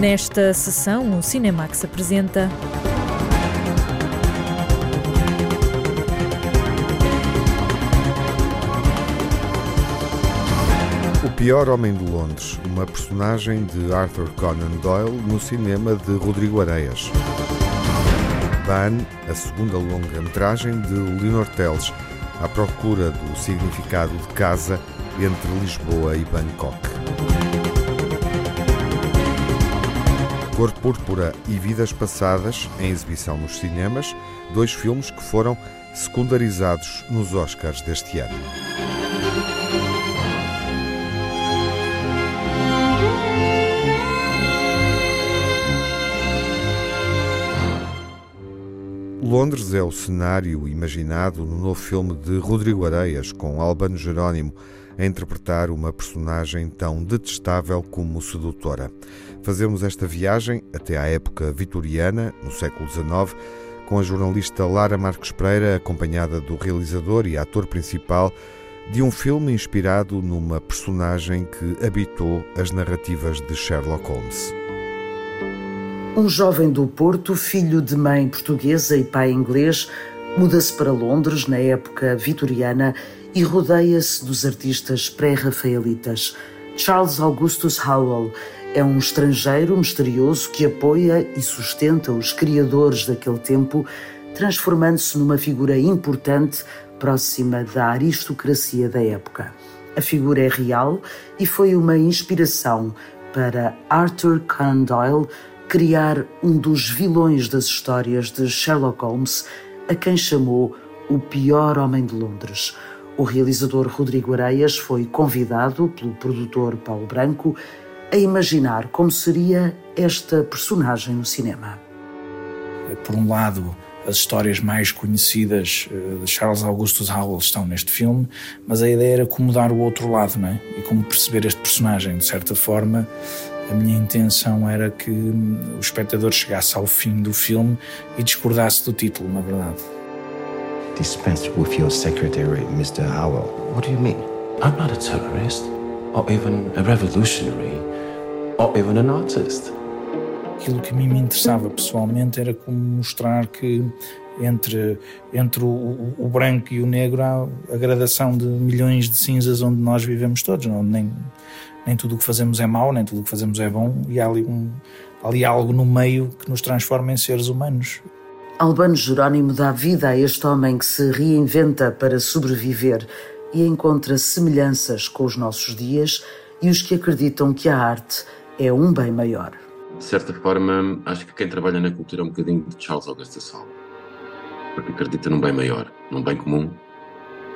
Nesta sessão, o Cinemax apresenta. O Pior Homem de Londres, uma personagem de Arthur Conan Doyle no cinema de Rodrigo Areias. Ban, a segunda longa-metragem de Leonor Teles, à procura do significado de casa entre Lisboa e Bangkok. Cor Púrpura e Vidas Passadas, em exibição nos cinemas, dois filmes que foram secundarizados nos Oscars deste ano. Londres é o cenário imaginado no novo filme de Rodrigo Areias, com Albano Jerónimo a interpretar uma personagem tão detestável como sedutora. Fazemos esta viagem até à época vitoriana, no século XIX, com a jornalista Lara Marques Pereira, acompanhada do realizador e ator principal de um filme inspirado numa personagem que habitou as narrativas de Sherlock Holmes. Um jovem do Porto, filho de mãe portuguesa e pai inglês, muda-se para Londres na época vitoriana e rodeia-se dos artistas pré-rafaelitas. Charles Augustus Howell é um estrangeiro misterioso que apoia e sustenta os criadores daquele tempo, transformando-se numa figura importante próxima da aristocracia da época. A figura é real e foi uma inspiração para Arthur Conan Doyle criar um dos vilões das histórias de Sherlock Holmes, a quem chamou o pior homem de Londres. O realizador Rodrigo Areias foi convidado pelo produtor Paulo Branco a imaginar como seria esta personagem no cinema. Por um lado, as histórias mais conhecidas eh, de Charles Augustus Howell estão neste filme, mas a ideia era como dar o outro lado, não é? E como perceber este personagem. De certa forma, a minha intenção era que hum, o espectador chegasse ao fim do filme e discordasse do título, na verdade. Dispense with your secretary, Mr. Howell. What do you mean? I'm not a terrorist, or even a revolutionary, or even an artist. Aquilo que a mim me interessava pessoalmente era como mostrar que entre, entre o, o, branco e o negro há a gradação de milhões de cinzas onde nós vivemos todos, não? Nem, nem tudo o que fazemos é mau, nem tudo o que fazemos é bom, e há ali, um, ali algo no meio que nos transforma em seres humanos. Albano Jerónimo dá vida a este homem que se reinventa para sobreviver e encontra semelhanças com os nossos dias e os que acreditam que a arte é um bem maior. De certa forma, acho que quem trabalha na cultura é um bocadinho de Charles Augusto Sala, porque acredita num bem maior, num bem comum,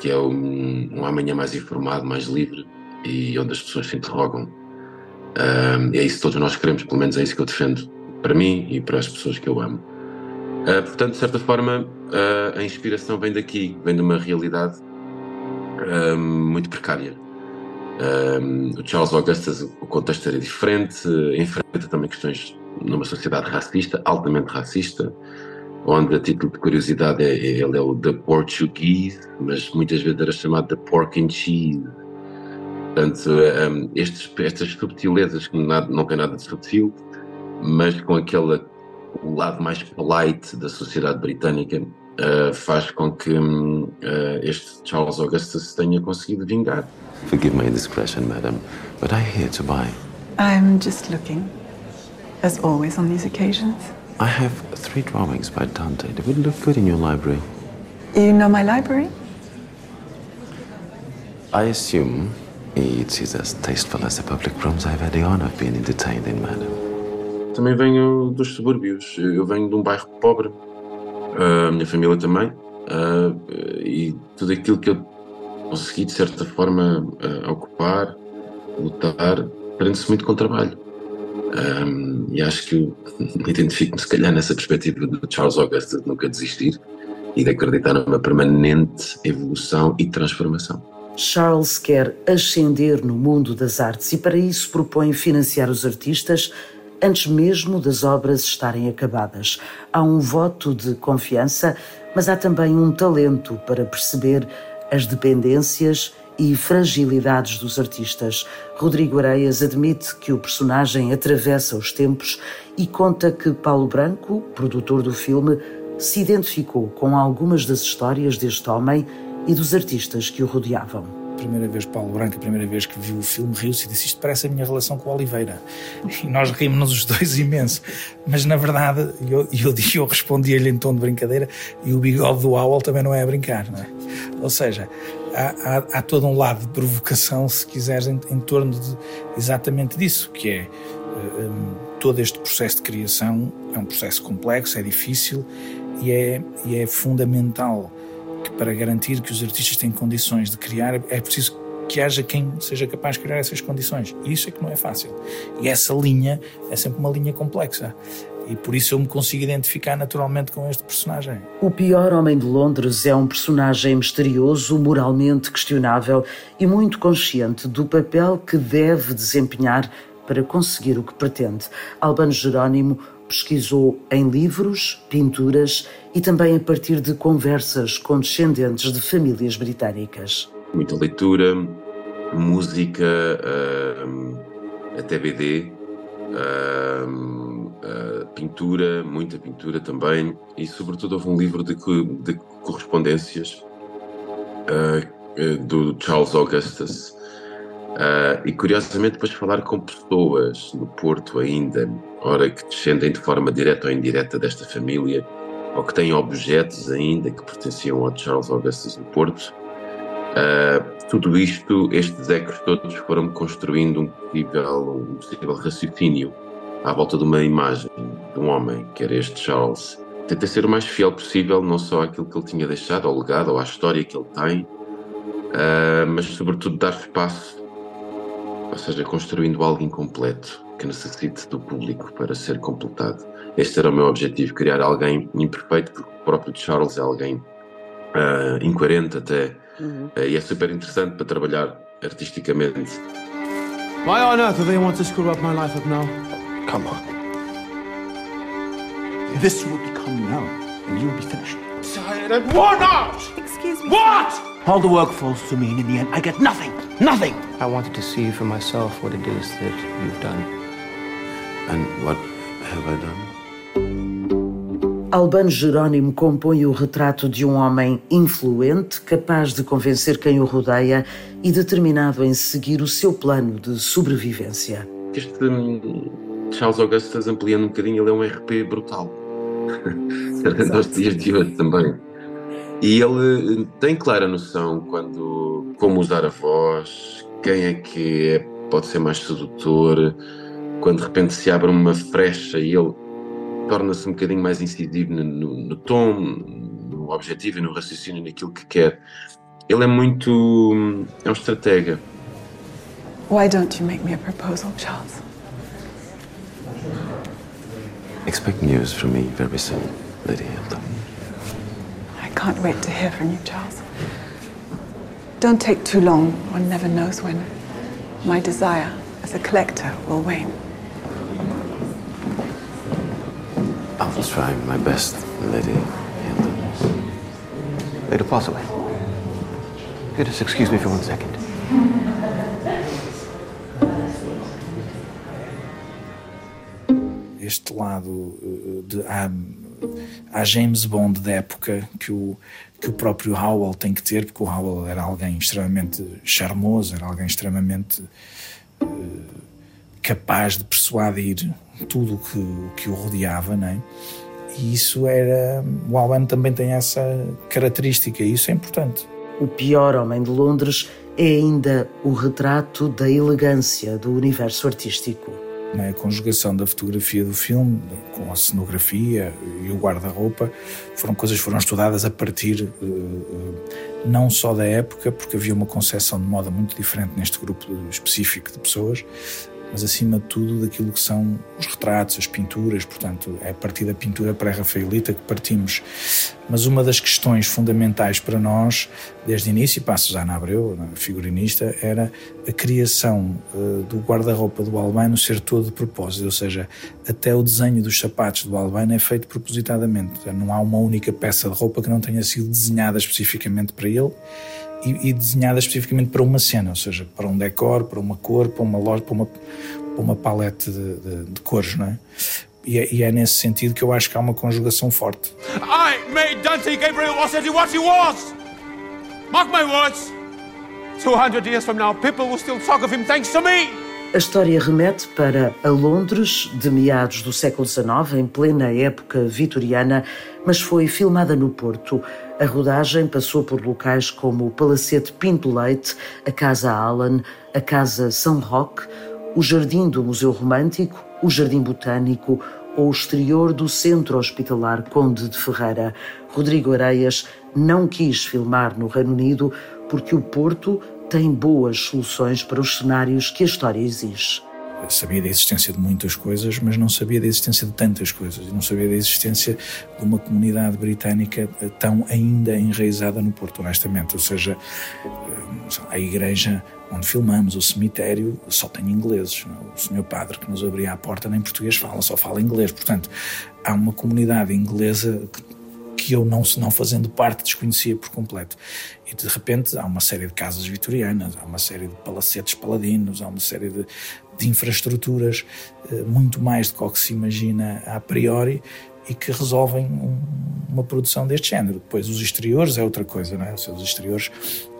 que é um, um amanhã mais informado, mais livre e onde as pessoas se interrogam. Um, é isso que todos nós queremos, pelo menos é isso que eu defendo para mim e para as pessoas que eu amo. Uh, portanto, de certa forma, uh, a inspiração vem daqui, vem de uma realidade uh, muito precária. O Charles Augustus, o contexto era diferente, enfrenta também questões numa sociedade racista, altamente racista, onde a título de curiosidade é, é, ele é o The Portuguese, mas muitas vezes era chamado The Pork and Cheese. Portanto, um, estes, estas subtilezas que não, não tem nada de subtil, mas com aquele lado mais polite da sociedade britânica uh, faz com que um, uh, este Charles Augustus tenha conseguido vingar. Forgive my indiscretion, madam, but I here to buy. I'm just looking, as always on these occasions. I have three drawings by Dante. They would look good in your library. You know my library? I assume it is as tasteful as the public rooms I've had the honor of being entertained in, madam. Também venho dos subúrbios. Eu venho de um bairro pobre. A minha família também. E tudo aquilo que eu consegui, de certa forma, ocupar, lutar, prende-se muito com trabalho. e acho que identifico-me, se calhar, nessa perspectiva de Charles Augustus de nunca desistir e de acreditar numa permanente evolução e transformação. Charles quer ascender no mundo das artes e, para isso, propõe financiar os artistas antes mesmo das obras estarem acabadas. Há um voto de confiança, mas há também um talento para perceber as dependências e fragilidades dos artistas. Rodrigo Areias admite que o personagem atravessa os tempos e conta que Paulo Branco, produtor do filme, se identificou com algumas das histórias deste homem e dos artistas que o rodeavam primeira vez Paulo Branco, a primeira vez que viu o filme, riu-se e disse: Isto parece a minha relação com o Oliveira. E nós rimos-nos os dois imenso. Mas na verdade, eu, eu, eu respondi-lhe em tom de brincadeira e o bigode do Owl também não é a brincar, não é? Ou seja, há, há, há todo um lado de provocação, se quiseres, em, em torno de exatamente disso, que é. Um, todo este processo de criação é um processo complexo, é difícil e é, e é fundamental para garantir que os artistas têm condições de criar, é preciso que haja quem seja capaz de criar essas condições. E isso é que não é fácil. E essa linha é sempre uma linha complexa. E por isso eu me consigo identificar naturalmente com este personagem. O Pior Homem de Londres é um personagem misterioso, moralmente questionável e muito consciente do papel que deve desempenhar para conseguir o que pretende. Albano Jerónimo pesquisou em livros, pinturas e também a partir de conversas com descendentes de famílias britânicas. Muita leitura, música, até BD, uh, pintura, muita pintura também, e sobretudo houve um livro de, de correspondências uh, do Charles Augustus. Uh, e curiosamente, depois falar com pessoas no Porto ainda, ora que descendem de forma direta ou indireta desta família, ou que têm objetos ainda que pertenciam ao Charles Augustus no Porto. Uh, tudo isto, estes ecos todos foram construindo um possível, um possível raciocínio à volta de uma imagem de um homem, que era este Charles. Tentei ser o mais fiel possível, não só àquilo que ele tinha deixado, ao legado, ou à história que ele tem, uh, mas sobretudo dar espaço, ou seja, construindo algo incompleto que necessite do público para ser completado. Este era o meu objetivo, criar alguém imperfeito, porque o próprio Charles é alguém uh, incoerente até, uhum. uh, e é super interessante para trabalhar artisticamente. Why on earth do they want to screw up my life up now? Come on. This will become known, and you will be finished. Tired and worn out! Excuse me. What? All the work falls to me, and in the end, I get nothing. Nothing! I wanted to see for myself what it is that you've done. And what have I done? Albano Jerónimo compõe o retrato de um homem influente, capaz de convencer quem o rodeia e determinado em seguir o seu plano de sobrevivência. Este Charles Augustus, ampliando um bocadinho, ele é um RP brutal. Nos dias de hoje também. E ele hum, tem clara noção quando como usar a voz, quem é que é, pode ser mais sedutor, quando de repente se abre uma frecha e ele torna-se um bocadinho mais incisivo no, no, no, tom, no objetivo e no raciocínio, naquilo que quer. Ele é muito. é um estratega. Why don't you make me a proposal, Charles? Expect news from me very soon, Lady Hilda. I can't wait to hear from you, Charles. Don't take too long, one never knows when my desire as a collector will wane. I will try my best, Lady Hilda. Lady Possibly. You just excuse me for one second. Este lado eh, de há, há James Bond da época que o, que o próprio Howell tem que ter, porque o Howell era alguém extremamente charmoso, era alguém extremamente uh, capaz de persuadir tudo que, o que o rodeava, não é? E isso era. O Albano também tem essa característica, e isso é importante. O pior homem de Londres é ainda o retrato da elegância do universo artístico. A conjugação da fotografia do filme com a cenografia e o guarda-roupa foram coisas que foram estudadas a partir eh, não só da época, porque havia uma concepção de moda muito diferente neste grupo específico de pessoas, mas acima de tudo daquilo que são os retratos, as pinturas, portanto, é a partir da pintura pré-rafaelita que partimos. Mas uma das questões fundamentais para nós, desde o início, para a Susana Abreu, figurinista, era a criação uh, do guarda-roupa do Albano ser todo de propósito, ou seja, até o desenho dos sapatos do Albano é feito propositadamente. Não há uma única peça de roupa que não tenha sido desenhada especificamente para ele e, e, desenhada especificamente para uma cena, ou seja, para um decor, para uma cor, para uma loja, para uma, para uma palete de, de, de cores, não é? E, é? e, é nesse sentido que eu acho que há uma conjugação forte. I made Dante Gabriel Rossetti what he was! Mark my words! 200 years from now, people will still talk of him thanks to me! A história remete para a Londres de meados do século XIX, em plena época vitoriana, mas foi filmada no Porto. A rodagem passou por locais como o Palacete Pinto Leite, a Casa Allen, a Casa São Roque, o Jardim do Museu Romântico, o Jardim Botânico ou o exterior do Centro Hospitalar Conde de Ferreira. Rodrigo Areias não quis filmar no Reino Unido porque o Porto tem boas soluções para os cenários que a história exige. Sabia da existência de muitas coisas, mas não sabia da existência de tantas coisas. E não sabia da existência de uma comunidade britânica tão ainda enraizada no Porto, honestamente. Ou seja, eh, a igreja onde filmamos, o cemitério, só tem ingleses. O senhor padre que nos abria a porta nem português fala, só fala inglês. Portanto, há uma comunidade inglesa que eu não, não fazendo parte desconhecia por completo. E de repente há uma série de casas vitorianas, há uma série de palacetes paladinos, há uma série de, de infraestruturas, eh, muito mais do que se imagina a priori, e que resolvem um, uma produção deste género. Depois os exteriores é outra coisa, não é? Os exteriores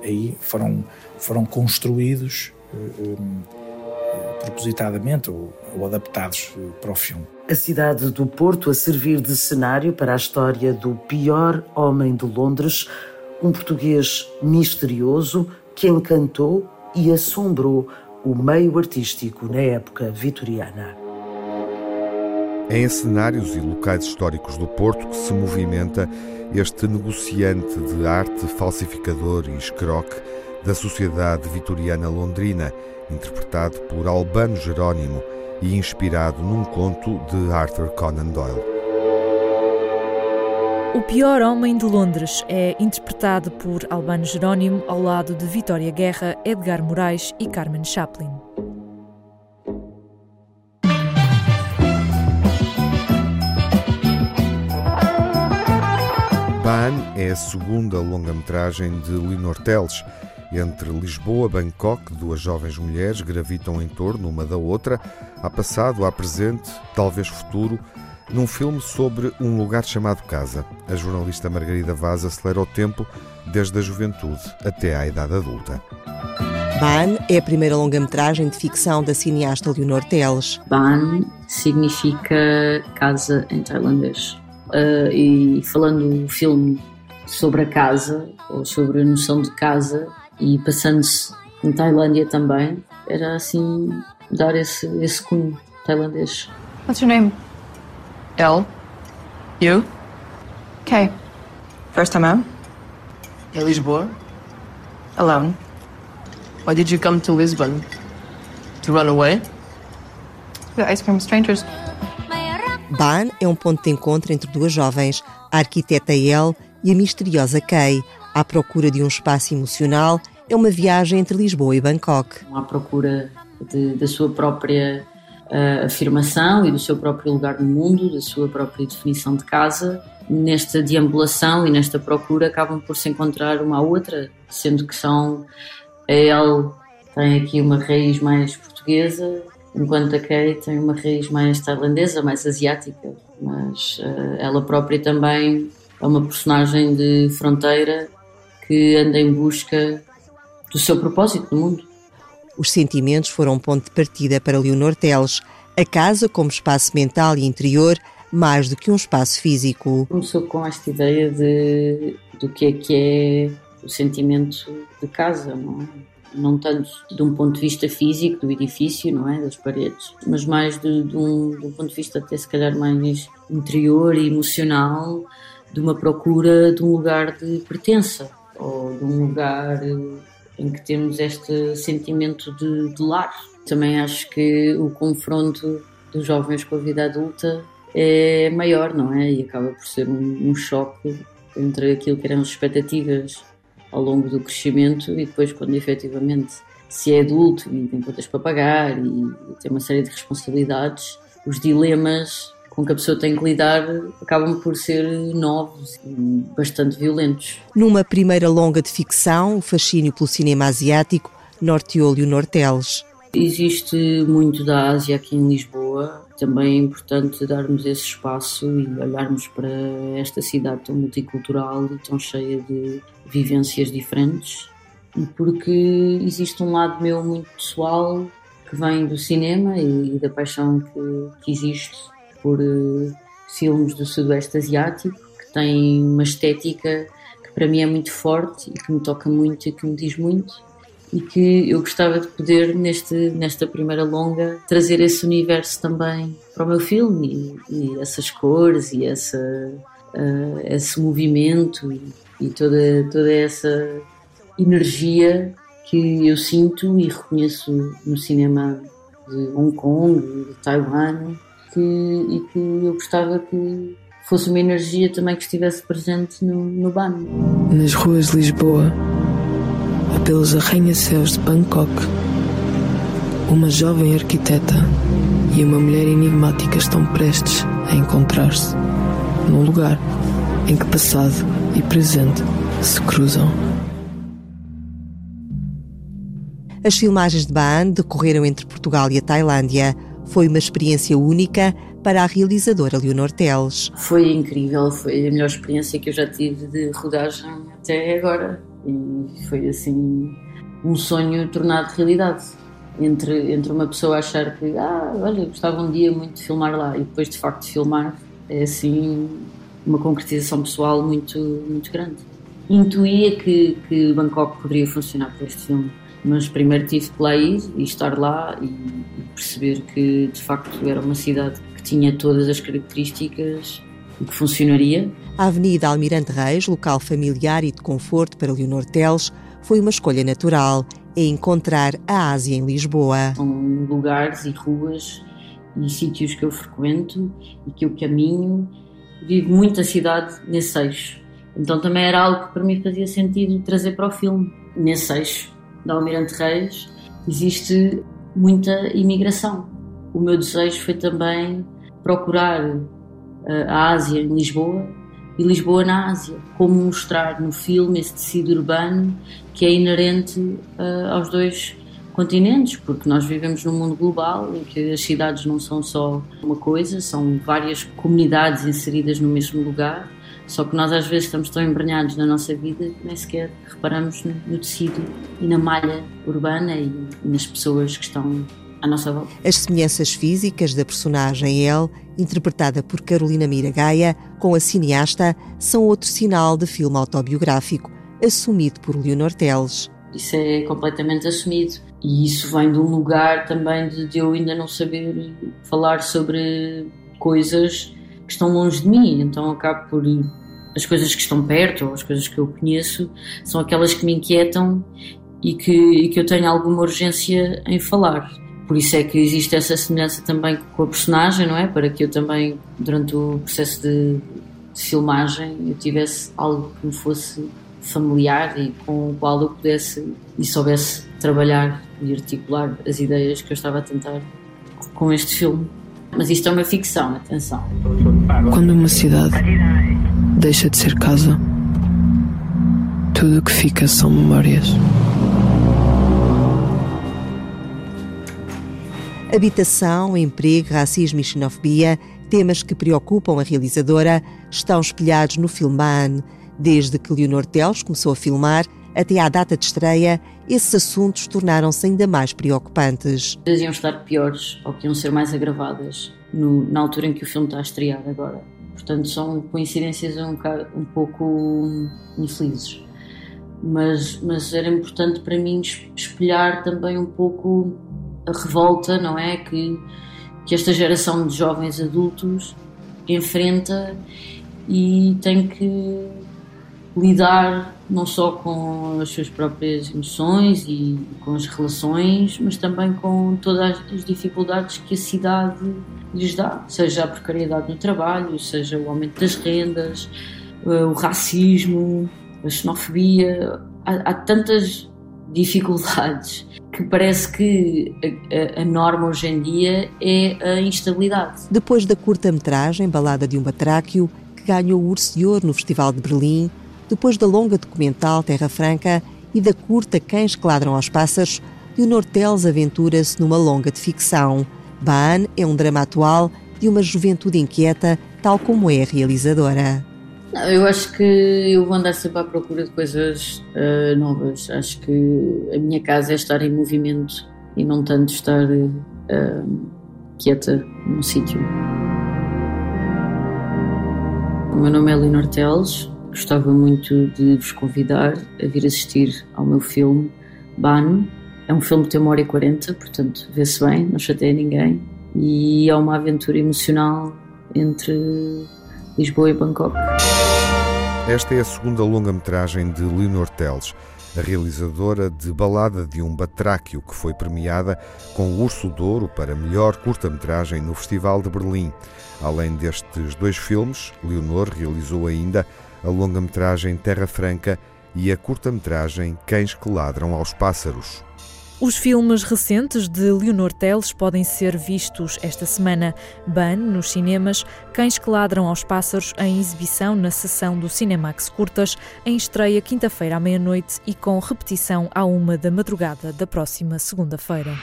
aí foram, foram construídos um, eh, eh, propositadamente ou, ou adaptados para o filme. A cidade do Porto a servir de cenário para a história do pior homem de Londres, um português misterioso que encantou e assombrou o meio artístico na época vitoriana. É em cenários e locais históricos do Porto que se movimenta este negociante de arte falsificador e escroque da sociedade vitoriana londrina, interpretado por Albano Jerónimo e inspirado num conto de Arthur Conan Doyle. O Pior Homem de Londres é interpretado por Albano Jerónimo ao lado de Vitória Guerra, Edgar Moraes e Carmen Chaplin. Ban é a segunda longa-metragem de Leonor Teles, entre Lisboa e Bangkok, duas jovens mulheres gravitam em torno uma da outra, há passado, há presente, talvez futuro, num filme sobre um lugar chamado casa. A jornalista Margarida Vaz acelera o tempo desde a juventude até à idade adulta. Ban é a primeira longa-metragem de ficção da cineasta Leonor Teles. Ban significa casa em tailandês. Uh, e falando o filme sobre a casa, ou sobre a noção de casa, e passando-se em Tailândia também, era assim dar esse, esse cunho tailandês. What's your name? L. You? K. First time out? In Lisboa. Alone. Why did you come to Lisbon? To run away? The ice cream strangers. Ban é um ponto de encontro entre duas jovens, a arquiteta El e a misteriosa Kay, à procura de um espaço emocional, é uma viagem entre Lisboa e Bangkok. À procura de, da sua própria uh, afirmação e do seu próprio lugar no mundo, da sua própria definição de casa. Nesta deambulação e nesta procura acabam por se encontrar uma à outra, sendo que são. Ele tem aqui uma raiz mais portuguesa, enquanto a Kay tem uma raiz mais tailandesa, mais asiática. Mas uh, ela própria também é uma personagem de fronteira que anda em busca do seu propósito no mundo. Os sentimentos foram um ponto de partida para Leonor Teles, a casa como espaço mental e interior, mais do que um espaço físico. Começou com esta ideia de do que é que é o sentimento de casa, não é? Não tanto de um ponto de vista físico do edifício, não é, das paredes, mas mais de, de, um, de um ponto de vista até se calhar mais interior e emocional, de uma procura de um lugar de pertença ou de um lugar em que temos este sentimento de, de lar. Também acho que o confronto dos jovens com a vida adulta é maior, não é? E acaba por ser um, um choque entre aquilo que eram as expectativas ao longo do crescimento e depois quando efetivamente se é adulto e tem contas para pagar e, tem uma série de responsabilidades, os dilemas com que a pessoa tem que lidar acabam por ser novos e bastante violentos. Numa primeira longa de ficção, o fascínio pelo cinema asiático norteou Leonor Teles. Existe muito da Ásia aqui em Lisboa. Também é importante darmos esse espaço e olharmos para esta cidade tão multicultural e tão cheia de vivências diferentes. Porque existe um lado meu muito pessoal que vem do cinema e, da paixão que, que existe por uh, filmes do Sudoeste Asiático, que tem uma estética que para mim é muito forte e que me toca muito e que me diz muito e que eu gostava de poder, neste, nesta primeira longa, trazer esse universo também para o meu filme e, e essas cores e essa, uh, esse movimento e, e, toda, toda essa energia que eu sinto e reconheço no cinema de Hong Kong, de Taiwan, que, e que eu gostava que fosse uma energia também que estivesse presente no, no BAN. Nas ruas de Lisboa, pelos arranha-céus de Bangkok, uma jovem arquiteta e uma mulher enigmática estão prestes a encontrar-se num lugar em que passado e presente se cruzam. As filmagens de Baan decorreram entre Portugal e a Tailândia. Foi uma experiência única para a realizadora Leonor Teles. Foi incrível, foi a melhor experiência que eu já tive de rodagem até agora e foi assim um sonho tornado realidade. Entre, entre uma pessoa achar que, ah, olha, gostava um dia muito de filmar lá e depois de facto filmar, é assim uma concretização pessoal muito, muito grande. Intuía que, que Bangkok poderia funcionar para este filme, mas primeiro tive que lá ir e estar lá e, e perceber que de facto era uma cidade que tinha todas as características e que funcionaria a Avenida Almirante Reis, local familiar e de conforto para Leonor Teles, foi uma escolha natural. É encontrar a Ásia em Lisboa. São lugares e ruas e sítios que eu frequento e que eu caminho. Vivo muito a cidade nesse eixo. Então também era algo que para mim fazia sentido trazer para o filme. Nesse eixo da Almirante Reis existe muita imigração. O meu desejo foi também procurar eh, a Ásia em Lisboa e Lisboa na Ásia. Como mostrar no filme esse tecido urbano que é inerente uh, aos dois continentes, porque nós vivemos num mundo global em que as cidades não são só uma coisa, são várias comunidades inseridas no mesmo lugar. Só que nós às vezes estamos tão embranhados na nossa vida que nem sequer reparamos no, no tecido e na malha urbana e, e nas pessoas que estão à nossa volta. As semelhanças físicas da personagem El, interpretada por Carolina Miragaia, com a cineasta, são outro sinal de filme autobiográfico, assumido por Leonor Teles. Isso é completamente assumido. E isso vem de um lugar também de, de eu ainda não saber falar sobre coisas que estão longe de mim. Então acabo por as coisas que estão perto, ou as coisas que eu conheço, são aquelas que me inquietam e que, e que eu tenho alguma urgência em falar. Por isso é que existe essa semelhança também com a personagem, não é? Para que eu também, durante o processo de, de filmagem, eu tivesse algo que me fosse familiar e com o qual eu pudesse e soubesse trabalhar e articular as ideias que eu estava a tentar com este filme. Mas isto é uma ficção, atenção. Quando uma cidade deixa de ser casa, tudo o que fica são memórias. Habitação, emprego, racismo e xenofobia, temas que preocupam a realizadora, estão espelhados no filme Baan. Desde que Leonor Teles começou a filmar até à data de estreia, esses assuntos tornaram-se ainda mais preocupantes. Iam estar piores ou que iam ser mais agravadas no, na altura em que o filme está a estrear agora. Portanto, são coincidências um, um pouco infelizes. Mas, mas era importante para mim espelhar também um pouco a revolta, não é? Que, que esta geração de jovens adultos enfrenta e tem que lidar não só com as suas próprias emoções e com as relações, mas também com todas as dificuldades que a cidade lhes dá, seja a precariedade no trabalho, seja o aumento das rendas, eh, o racismo, a xenofobia. Há, há tantas dificuldades que parece que a, a, a, norma hoje em dia é a instabilidade. Depois da curta-metragem Balada de um Batráquio, que ganhou o Urso de Ouro no Festival de Berlim, depois da longa documental Terra Franca e da curta Cães que Ladram aos Pássaros, Leonor Teles aventura-se numa longa de ficção. Baan é um drama atual de uma juventude inquieta, tal como é a realizadora. Não, eu acho que eu vou andar sempre à procura de coisas uh, novas. Acho que a minha casa é estar em movimento e não tanto estar uh, quieta num sítio. O meu nome é Leonor Teles. Gostava muito de vos convidar a vir assistir ao meu filme Ban. É um filme que tem uma hora e quarenta, portanto vê-se bem, não chateia ninguém. E é uma aventura emocional entre Lisboa e Bangkok. Esta é a segunda longa-metragem de Leonor Teles, a realizadora de Balada de um Batráquio, que foi premiada com o Urso de Ouro para melhor curta-metragem no Festival de Berlim. Além destes dois filmes, Leonor realizou ainda a longa-metragem Terra Franca e a curta-metragem Cães que Ladram aos Pássaros. Os filmes recentes de Leonor Teles podem ser vistos esta semana. Ban, nos cinemas, Cães que Ladram aos Pássaros, em exibição na sessão do Cinemax Curtas, em estreia quinta-feira à meia-noite e com repetição à uma da madrugada da próxima segunda-feira.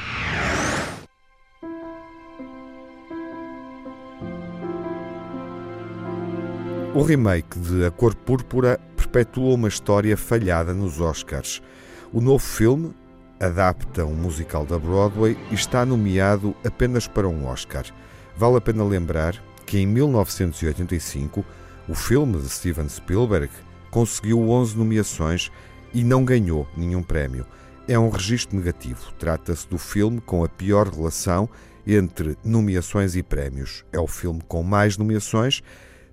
O remake de A Cor Púrpura perpetua uma história falhada nos Oscars. O novo filme, adapta um musical da Broadway e está nomeado apenas para um Oscar. Vale a pena lembrar que em 1985 o filme de Steven Spielberg conseguiu 11 nomeações e não ganhou nenhum prémio. É um registro negativo. Trata-se do filme com a pior relação entre nomeações e prémios. É o filme com mais nomeações,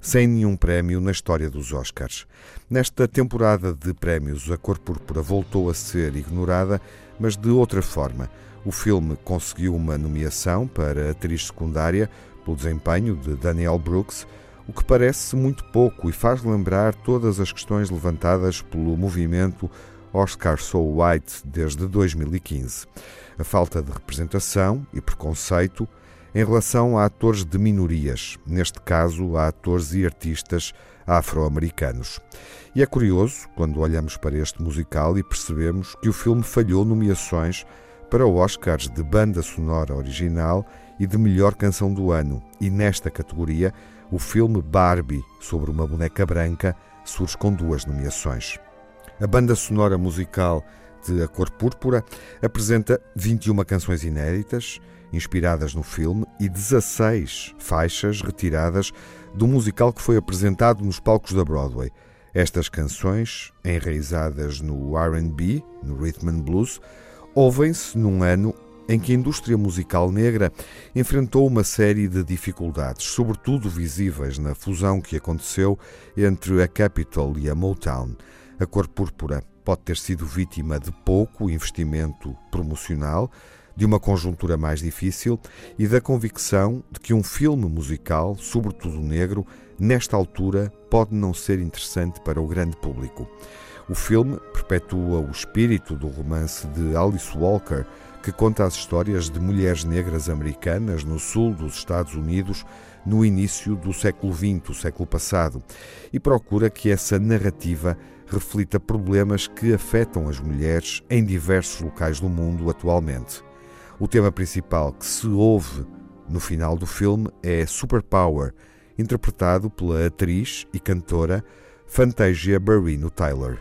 sem nenhum prémio na história dos Oscars. Nesta temporada de prémios, a Cor Púrpura voltou a ser ignorada mas de outra forma. O filme conseguiu uma nomeação para atriz secundária pelo desempenho de Daniel Brooks, o que parece muito pouco e faz lembrar todas as questões levantadas pelo movimento Oscar So White desde 2015. A falta de representação e preconceito em relação a atores de minorias, neste caso a atores e artistas afro-americanos. E é curioso quando olhamos para este musical e percebemos que o filme falhou nomeações para Oscars de banda sonora original e de melhor canção do ano, e nesta categoria, o filme Barbie, sobre uma boneca branca, surge com duas nomeações. A banda sonora musical de A Cor Púrpura apresenta 21 canções inéditas, inspiradas no filme, e 16 faixas retiradas do musical que foi apresentado nos palcos da Broadway. Estas canções, enraizadas no RB, no Rhythm and Blues, ouvem-se num ano em que a indústria musical negra enfrentou uma série de dificuldades, sobretudo visíveis na fusão que aconteceu entre a Capitol e a Motown. A cor púrpura pode ter sido vítima de pouco investimento promocional, de uma conjuntura mais difícil e da convicção de que um filme musical, sobretudo negro, nesta altura pode não ser interessante para o grande público. O filme perpetua o espírito do romance de Alice Walker, que conta as histórias de mulheres negras americanas no sul dos Estados Unidos no início do século XX, o século passado, e procura que essa narrativa reflita problemas que afetam as mulheres em diversos locais do mundo atualmente. O tema principal que se ouve no final do filme é Superpower, interpretado pela atriz e cantora Fantasia Barrino Tyler.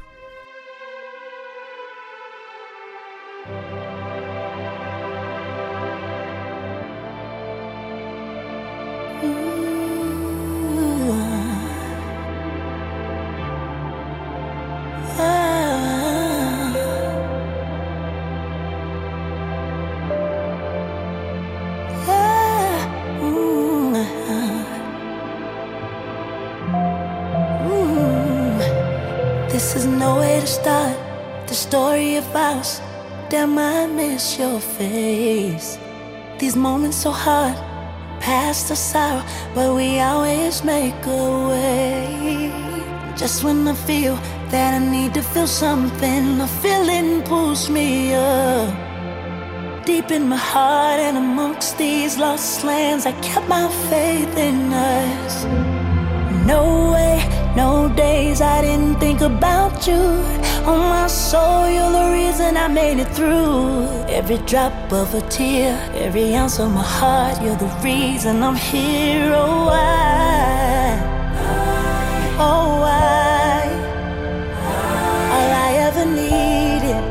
Damn, I miss your face. These moments so hard, past the sorrow, but we always make a way. Just when I feel that I need to feel something, a feeling pulls me up. deep in my heart and amongst these lost lands, I kept my faith in us. No way, no days I didn't think about you. On my soul, you're the reason I made it through. Every drop of a tear, every ounce of my heart, you're the reason I'm here. Oh, why? Oh, why? All I ever needed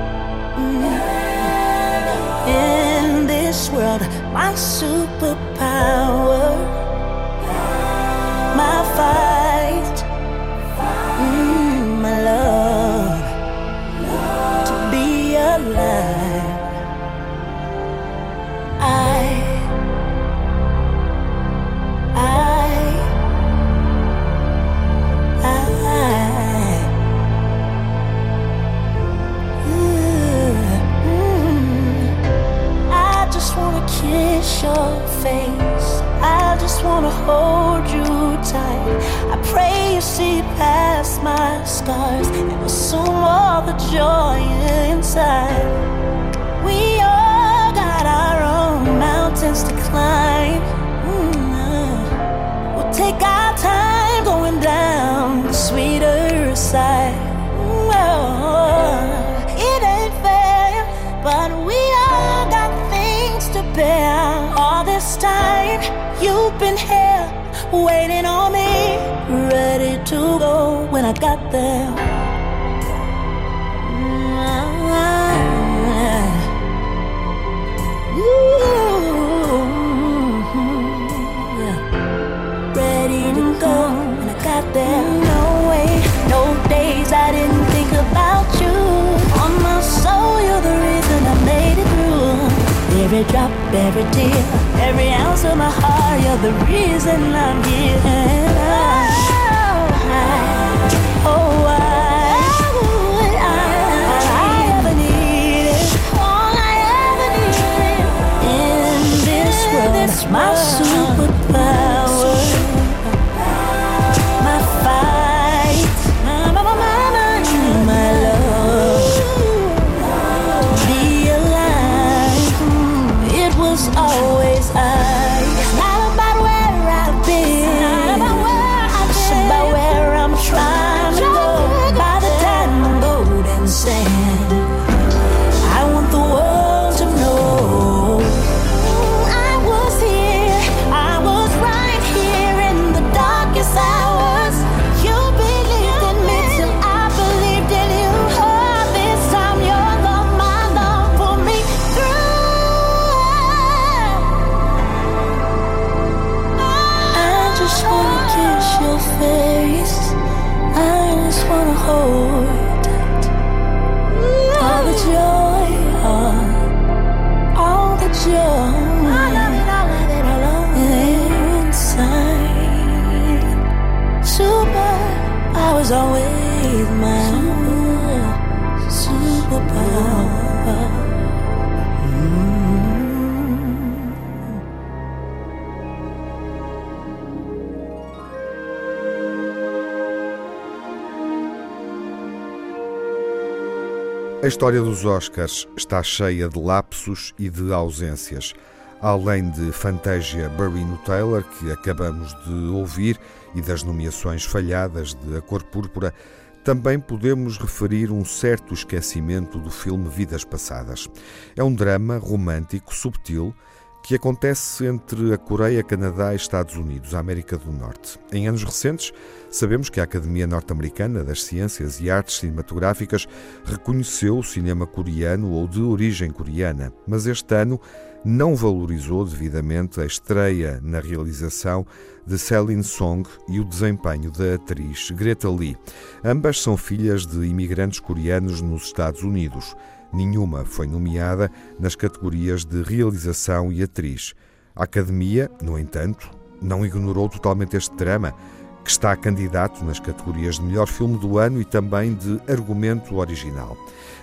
mm, in this world, my superpower, my fight, I, I, I. I just wanna kiss your face. I just wanna hold. Pray you see past my scars and assume all the joy inside. We all got our own mountains to climb. Mm, We'll take our time going down the sweeter side. Oh, it ain't fair, but we all got things to bear. All this time, you've been here waiting on me, ready to go when I got there. Ready to go when I got there. Every drop, every tear, every ounce of my heart, you're the reason I'm here. Oh, oh, I, all I ever needed, all I ever needed. In this world, my superpower always I. A história dos Oscars está cheia de lapsos e de ausências. Além de Fantasia Barrino Taylor, que acabamos de ouvir, e das nomeações falhadas de A Cor Púrpura, também podemos referir um certo esquecimento do filme Vidas Passadas. É um drama romântico, subtil, que acontece entre a Coreia, Canadá e Estados Unidos, a América do Norte. Em anos recentes, sabemos que a Academia Norte-Americana das Ciências e Artes Cinematográficas reconheceu o cinema coreano ou de origem coreana, mas este ano não valorizou devidamente a estreia na realização de Celine Song e o desempenho da atriz Greta Lee. Ambas são filhas de imigrantes coreanos nos Estados Unidos. Nenhuma foi nomeada nas categorias de realização e atriz. A Academia, no entanto, não ignorou totalmente este drama, que está candidato nas categorias de melhor filme do ano e também de argumento original.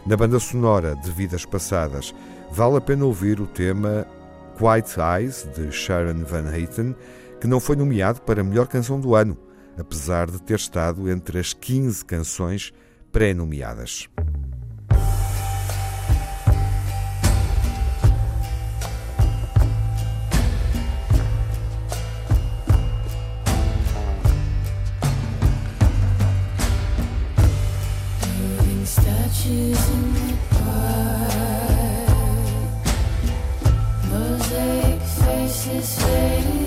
Na banda sonora de Vidas Passadas, vale a pena ouvir o tema Quiet Eyes, de Sharon Van Etten, que não foi nomeado para melhor canção do ano, apesar de ter estado entre as 15 canções pré-nomeadas. faces fading.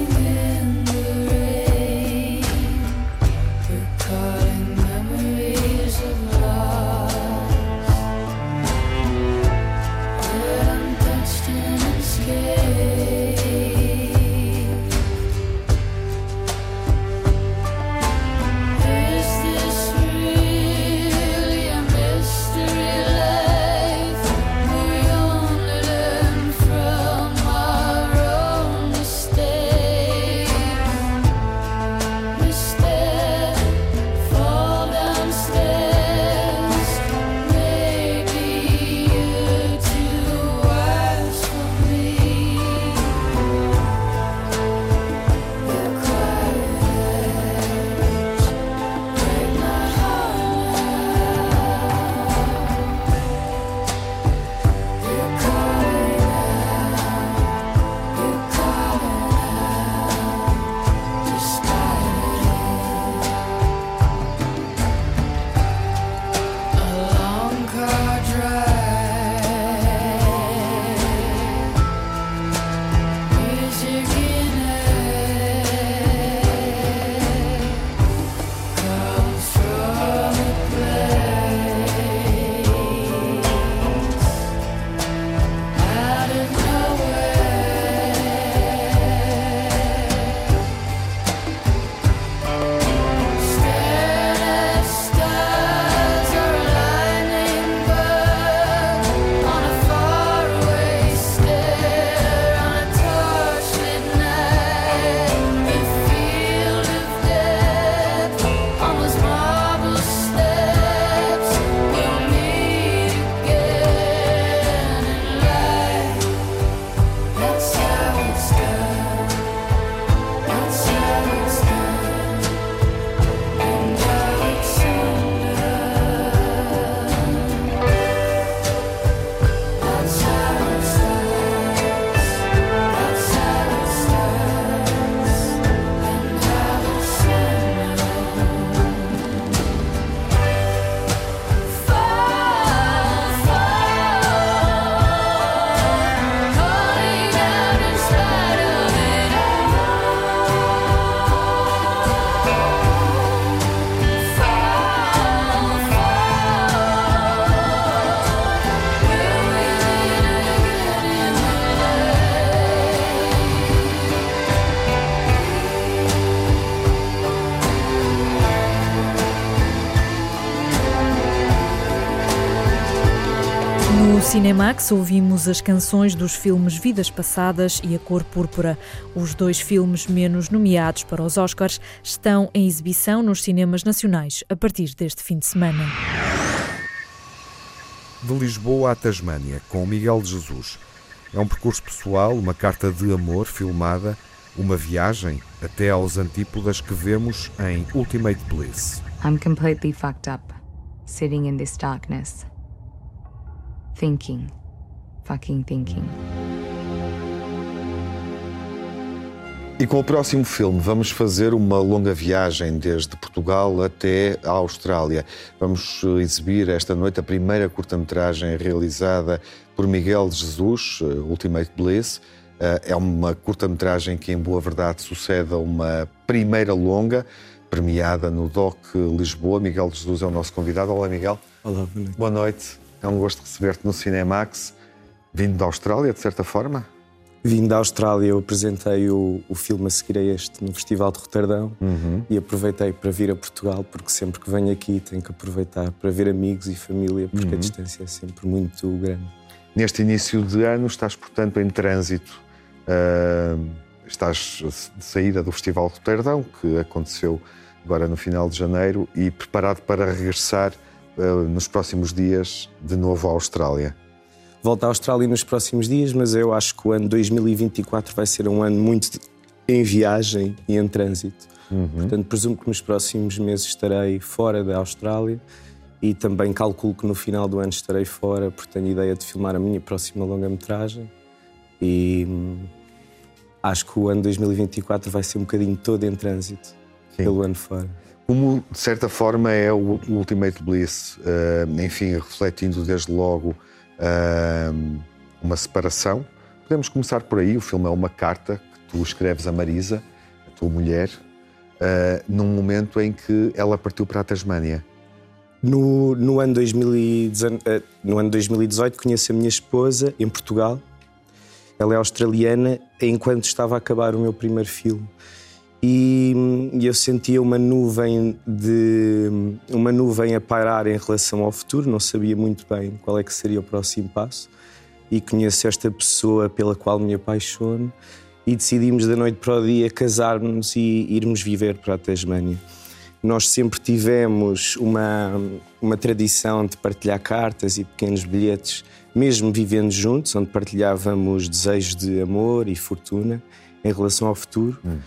Cinemax ouvimos as canções dos filmes Vidas Passadas e A Cor Púrpura. Os dois filmes menos nomeados para os Oscars estão em exibição nos cinemas nacionais a partir deste fim de semana. De Lisboa à Tasmânia, com Miguel de Jesus. É um percurso pessoal, uma carta de amor filmada, uma viagem até aos antípodas que vemos em Ultimate Bliss. I'm completely fucked up, sitting in this darkness. Thinking. Fucking thinking. E com o próximo filme vamos fazer uma longa viagem desde Portugal até a Austrália. Vamos eh, exibir esta noite a primeira curta-metragem realizada por Miguel de Jesus, eh, Ultimate Bliss. Eh, é uma curta-metragem que, em boa verdade, sucede a uma primeira longa, premiada no DOC Lisboa. Miguel de Jesus é o nosso convidado. Olá, Miguel. Olá, boa noite. Boa noite. É um gosto receber-te no Cinemax, vindo da Austrália, de certa forma. Vindo da Austrália, eu apresentei o, o filme a seguir a este no Festival de Roterdão uhum. e aproveitei para vir a Portugal, porque sempre que venho aqui tenho que aproveitar para ver amigos e família, porque uhum. a distância é sempre muito grande. Neste início de ano, estás, portanto, em trânsito. Uh, estás de saída do Festival de Roterdão, que aconteceu agora no final de janeiro, e preparado para regressar nos próximos dias de novo à Austrália volto à Austrália nos próximos dias, mas eu acho que o ano 2024 vai ser um ano muito em viagem e em trânsito. Uhum. Portanto, presumo que nos próximos meses estarei fora da Austrália e também calculo que no final do ano estarei fora, porque tenho a ideia de filmar a minha próxima longa-metragem. E hum, acho que o ano 2024 vai ser um bocadinho todo em trânsito Sim. pelo ano fora. Como, de certa forma, é o Ultimate Bliss, uh, enfim, refletindo desde logo uma separação. Podemos começar por aí. O filme é uma carta que tu escreves a Marisa, a tua mulher, uh, num momento em que ela partiu para a Tasmânia. No, no, ano 2018, uh, no ano 2018 conheci a minha esposa em Portugal. Ela é australiana enquanto estava a acabar o meu primeiro filme. E, e eu sentia uma nuvem de uma nuvem a pairar em relação ao futuro, não sabia muito bem qual é que seria o próximo passo. E conheço esta pessoa pela qual me apaixono e decidimos da noite para o dia casar-nos e irmos viver para a Tasmânia. Nós sempre tivemos uma, uma tradição de partilhar cartas e pequenos bilhetes, mesmo vivendo juntos, onde partilhávamos desejos de amor e fortuna em relação ao futuro. Hum.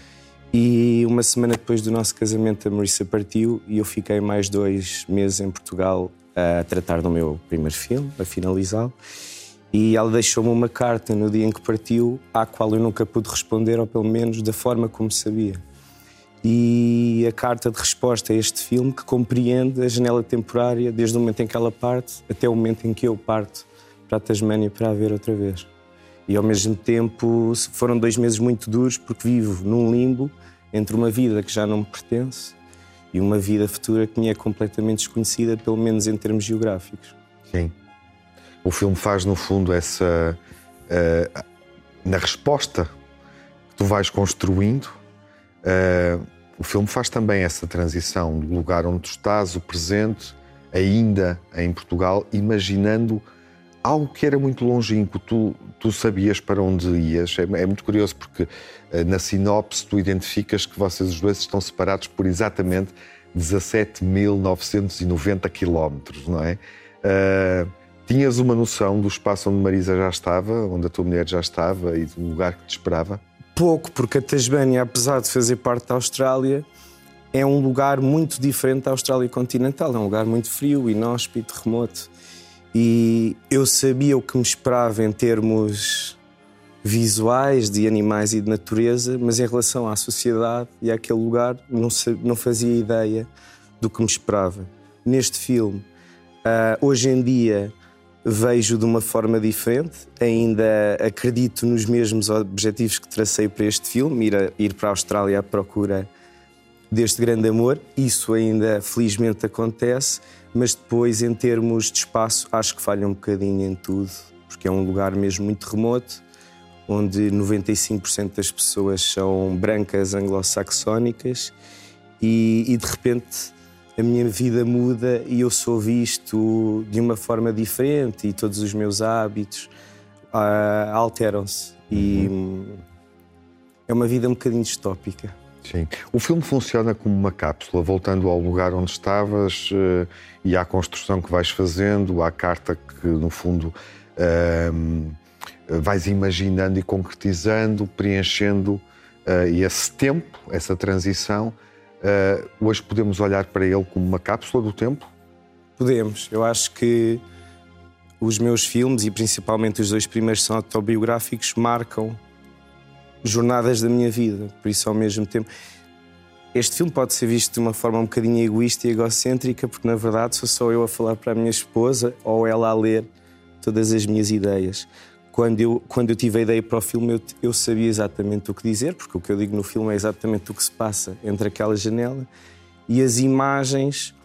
E uma semana depois do nosso casamento, a Marissa partiu e eu fiquei mais dois meses em Portugal a tratar do meu primeiro filme, a finalizá-lo. E ela deixou-me uma carta no dia em que partiu, à qual eu nunca pude responder, ou pelo menos da forma como sabia. E a carta de resposta a este filme que compreende a janela temporária desde o momento em que ela parte até o momento em que eu parto para a Tasmânia para a ver outra vez. E ao mesmo tempo foram dois meses muito duros porque vivo num limbo entre uma vida que já não me pertence e uma vida futura que me é completamente desconhecida, pelo menos em termos geográficos. Sim. O filme faz, no fundo, essa. Uh, na resposta que tu vais construindo, uh, o filme faz também essa transição do lugar onde tu estás, o presente, ainda em Portugal, imaginando algo que era muito longínquo, tu, tu sabias para onde ias. É, é muito curioso porque uh, na sinopse tu identificas que vocês os dois estão separados por exatamente 17.990 quilómetros, não é? Uh, tinhas uma noção do espaço onde Marisa já estava, onde a tua mulher já estava e do lugar que te esperava? Pouco, porque a Tasmânia, apesar de fazer parte da Austrália, é um lugar muito diferente da Austrália continental. É um lugar muito frio, inóspito, remoto. E eu sabia o que me esperava em termos visuais, de animais e de natureza, mas em relação à sociedade e àquele lugar, não, não fazia ideia do que me esperava. Neste filme, uh, hoje em dia, vejo de uma forma diferente, ainda acredito nos mesmos objetivos que tracei para este filme, ir, a, ir para a Austrália à procura deste grande amor. Isso ainda felizmente acontece, mas depois, em termos de espaço, acho que falha um bocadinho em tudo, porque é um lugar mesmo muito remoto, onde 95% das pessoas são brancas anglo-saxónicas e, e, de repente a minha vida muda e eu sou visto de uma forma diferente e todos os meus hábitos uh, alteram-se. E uhum. é uma vida um bocadinho distópica. Sim. O filme funciona como uma cápsula, voltando ao lugar onde estavas uh, e à construção que vais fazendo, à carta que, no fundo, uh, vais imaginando e concretizando, preenchendo uh, esse tempo, essa transição. hoje podemos olhar para ele como uma cápsula do tempo? Podemos. Eu acho que os meus filmes, e principalmente os dois primeiros são autobiográficos, marcam jornadas da minha vida. Por isso, ao mesmo tempo, este filme pode ser visto de uma forma um bocadinho egoísta e egocêntrica, porque na verdade sou só eu a falar para a minha esposa ou ela a ler todas as minhas ideias. Quando eu, quando eu tive a ideia para o filme, eu, eu sabia exatamente o que dizer, porque o que eu digo no filme é exatamente o que se passa entre aquela janela e as imagens,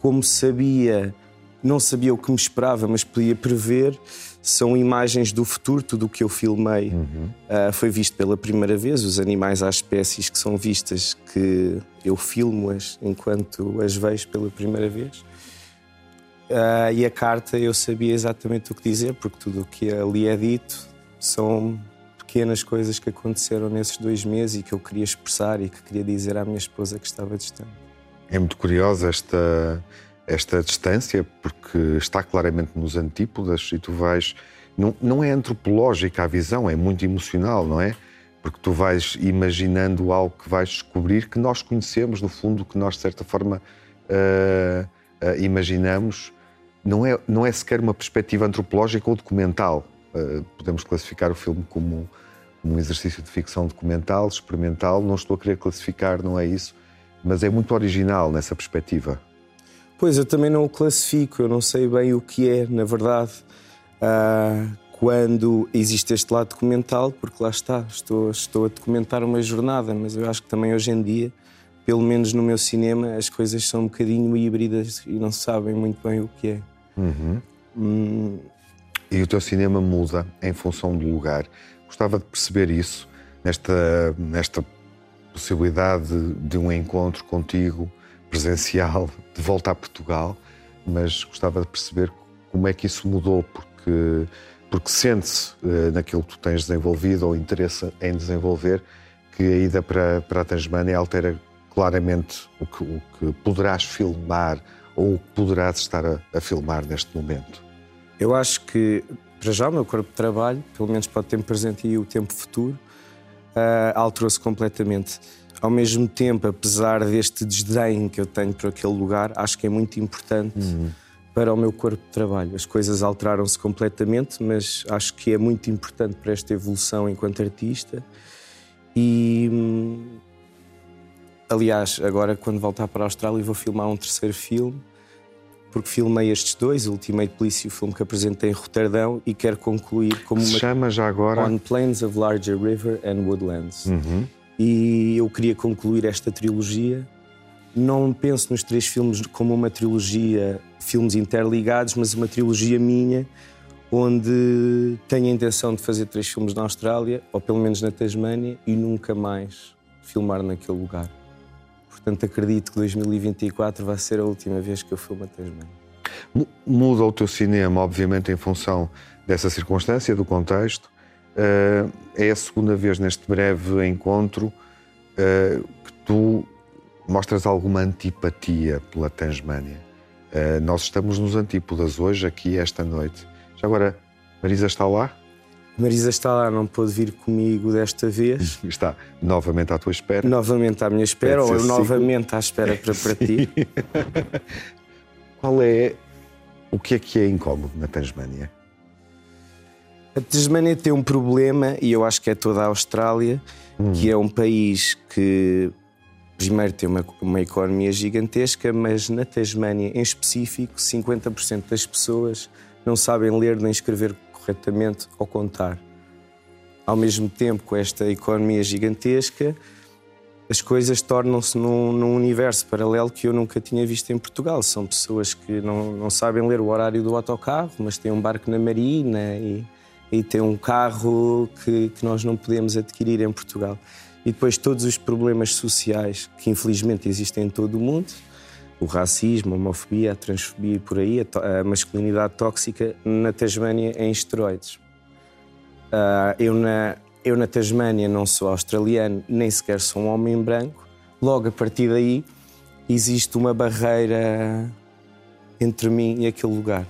como sabia, não sabia o que me esperava, mas podia prever são imagens do futuro, tudo o que eu filmei uhum. uh, foi visto pela primeira vez. Os animais às espécies que são vistas, que eu filmo-as enquanto as vejo pela primeira vez. Uh, e a carta eu sabia exatamente o que dizer, porque tudo o que ali é dito são pequenas coisas que aconteceram nesses dois meses e que eu queria expressar e que queria dizer à minha esposa que estava distante. É muito curiosa esta esta distância, porque está claramente nos antípodas e tu vais. Não, não é antropológica a visão, é muito emocional, não é? Porque tu vais imaginando algo que vais descobrir que nós conhecemos, no fundo, que nós, de certa forma, uh, uh, imaginamos. Não é, não é sequer uma perspectiva antropológica ou documental. Uh, podemos classificar o filme como um exercício de ficção documental, experimental. Não estou a querer classificar, não é isso, mas é muito original nessa perspectiva. Pois, eu também não o classifico, eu não sei bem o que é, na verdade, uh, quando existe este lado documental, porque lá está, estou, estou a documentar uma jornada, mas eu acho que também hoje em dia, pelo menos no meu cinema, as coisas são um bocadinho híbridas e não sabem muito bem o que é. Uhum. Hum... E o teu cinema muda em função do lugar. Gostava de perceber isso, nesta, nesta possibilidade de, de um encontro contigo presencial de volta a Portugal, mas gostava de perceber como é que isso mudou, porque, porque sente-se uh, naquilo que tu tens desenvolvido ou interesse em desenvolver que a ida para, para a Tasmânia altera claramente o que, o que poderás filmar ou o que poderás estar a, a filmar neste momento. Eu acho que, para já, o meu corpo de trabalho, pelo menos para o tempo presente e o tempo futuro, uh, alterou-se completamente ao mesmo tempo, apesar deste desdém que eu tenho por aquele lugar, acho que é muito importante uhum. para o meu corpo de trabalho. As coisas alteraram-se completamente, mas acho que é muito importante para esta evolução enquanto artista. E. Hum, aliás, agora quando voltar para a Austrália vou filmar um terceiro filme, porque filmei estes dois, o Ultimate Police e o filme que apresentei em Roterdão, e quero concluir como Se uma. chama já agora. On Plains of Larger River and Woodlands. Uhum e eu queria concluir esta trilogia. Não penso nos três filmes como uma trilogia, filmes interligados, mas uma trilogia minha, onde tenho a intenção de fazer três filmes na Austrália, ou pelo menos na Tasmânia, e nunca mais filmar naquele lugar. Portanto, acredito que 2024 vai ser a última vez que eu filmo a Tasmânia. Muda o teu cinema, obviamente, em função dessa circunstância, do contexto. Uh, é a segunda vez neste breve encontro uh, que tu mostras alguma antipatia pela Tasmânia. Uh, nós estamos nos antípodas hoje, aqui, esta noite. Já agora, Marisa está lá? Marisa está lá, não pôde vir comigo desta vez. Está novamente à tua espera. Novamente à minha espera, ou eu novamente à espera para, para ti. Qual é o que é que é incómodo na Tasmânia? A Tasmânia tem um problema, e eu acho que é toda a Austrália, hum. que é um país que primeiro tem uma, uma economia gigantesca, mas na Tasmânia em específico, 50% das pessoas não sabem ler nem escrever corretamente ou contar. Ao mesmo tempo, com esta economia gigantesca, as coisas tornam-se num, num, universo paralelo que eu nunca tinha visto em Portugal. São pessoas que não, não sabem ler o horário do autocarro, mas têm um barco na marina e e tem um carro que, que nós não podemos adquirir em Portugal. E depois todos os problemas sociais que infelizmente existem em todo o mundo, o racismo, a homofobia, a transfobia e por aí, a, a masculinidade tóxica na Tasmânia em esteroides. Uh, eu, na, eu na Tasmânia não sou australiano, nem sequer sou um homem branco. Logo a partir daí existe uma barreira entre mim e aquele lugar.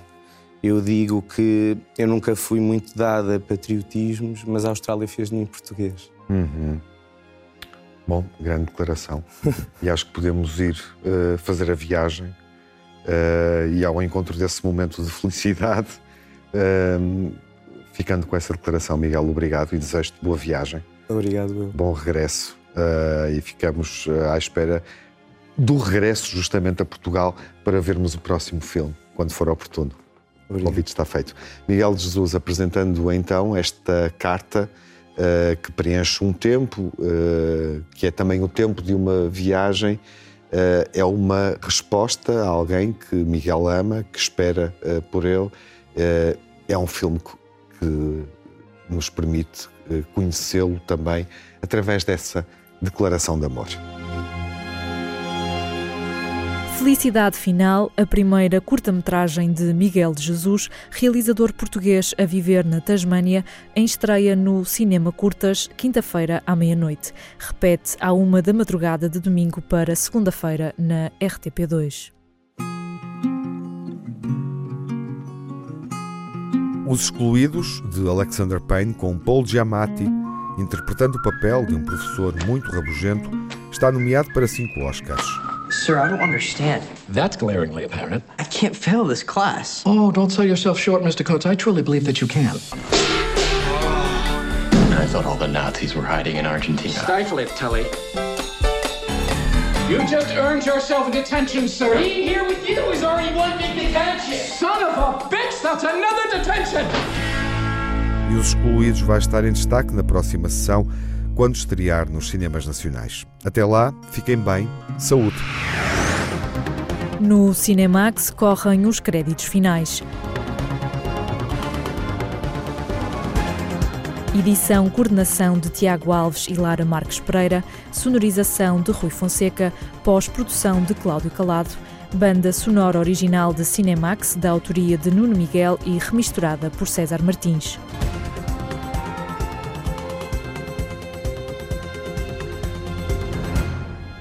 Eu digo que eu nunca fui muito dada a patriotismos, mas a Austrália fez de mim português. Uhum. Bom, grande declaração. e acho que podemos ir uh, fazer a viagem uh, e ao encontro desse momento de felicidade. Uh, ficando com essa declaração, Miguel, obrigado e desejo-te boa viagem. Obrigado, meu. Bom regresso. e ficamos à espera do regresso justamente a Portugal para vermos o próximo filme, quando for oportuno. Obrigado. O convite está feito. Miguel de Jesus apresentando então esta carta uh, que preenche um tempo, uh, que é também o tempo de uma viagem, uh, é uma resposta a alguém que Miguel ama, que espera por ele. é um filme que nos permite conhecê-lo também através dessa declaração de amor. Felicidade Final, a primeira curta-metragem de Miguel de Jesus, realizador português a viver na Tasmânia, em estreia no Cinema Curtas, quinta-feira à meia-noite. Repete à uma da madrugada de domingo para segunda-feira na RTP2. Os Excluídos, de Alexander Payne, com Paul Giamatti, interpretando o papel de um professor muito rabugento, está nomeado para cinco Oscars. Sir, I don't understand. That's glaringly apparent. I can't fail this class. Oh, don't sell yourself short, Mr. Coates. I truly believe that you can. I thought all the Nazis were hiding in Argentina. Stifle it, Tully. You just earned yourself a detention, sir. Being here with you is already one big detention. Son of a bitch, that's another detention! E Os Excluídos vai estar em destaque na próxima sessão quando estrear nos cinemas nacionais. Até lá, fiquem bem, saúde! No Cinemax correm os créditos finais. Edição, coordenação de Tiago Alves e Lara Marques Pereira, sonorização de Rui Fonseca, pós-produção de Cláudio Calado, banda sonora original de Cinemax, da autoria de Nuno Miguel e remisturada por César Martins.